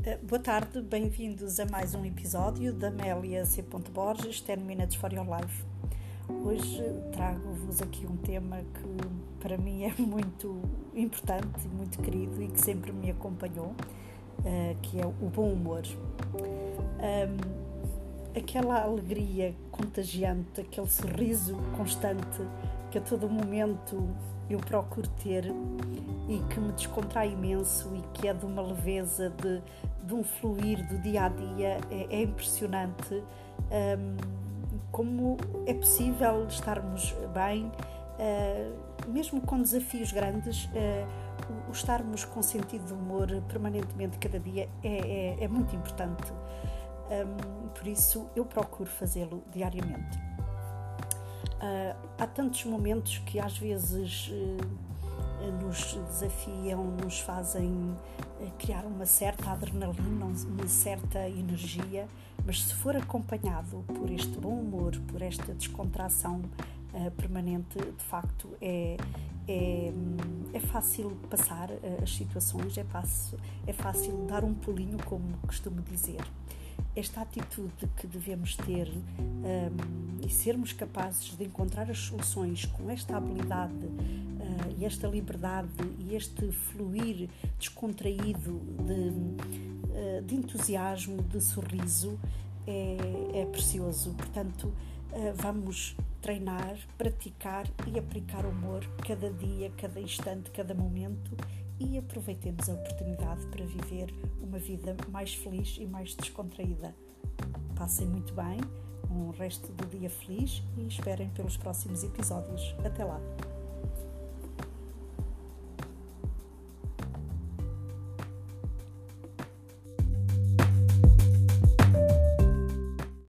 Uh, boa tarde, bem-vindos a mais um episódio da Amélia C. Borges, 10 Minutes for Your Life. Hoje trago-vos aqui um tema que para mim é muito importante, muito querido e que sempre me acompanhou, uh, que é o bom humor. Um, aquela alegria contagiante, aquele sorriso constante que a todo momento eu procuro ter e que me descontrai imenso e que é de uma leveza, de, de um fluir do dia a dia, é, é impressionante um, como é possível estarmos bem, uh, mesmo com desafios grandes. Uh, o estarmos com sentido de humor permanentemente cada dia é, é, é muito importante. Um, por isso, eu procuro fazê-lo diariamente. Uh, há tantos momentos que às vezes uh, nos desafiam, nos fazem criar uma certa adrenalina, uma certa energia, mas se for acompanhado por este bom humor, por esta descontração permanente, de facto é, é, é fácil passar as situações, é fácil, é fácil dar um pulinho, como costumo dizer. Esta atitude que devemos ter um, sermos capazes de encontrar as soluções com esta habilidade uh, e esta liberdade e este fluir descontraído de, uh, de entusiasmo, de sorriso, é, é precioso. Portanto, uh, vamos treinar, praticar e aplicar o humor cada dia, cada instante, cada momento e aproveitemos a oportunidade para viver uma vida mais feliz e mais descontraída. Passem muito bem, um resto do dia feliz e esperem pelos próximos episódios. Até lá!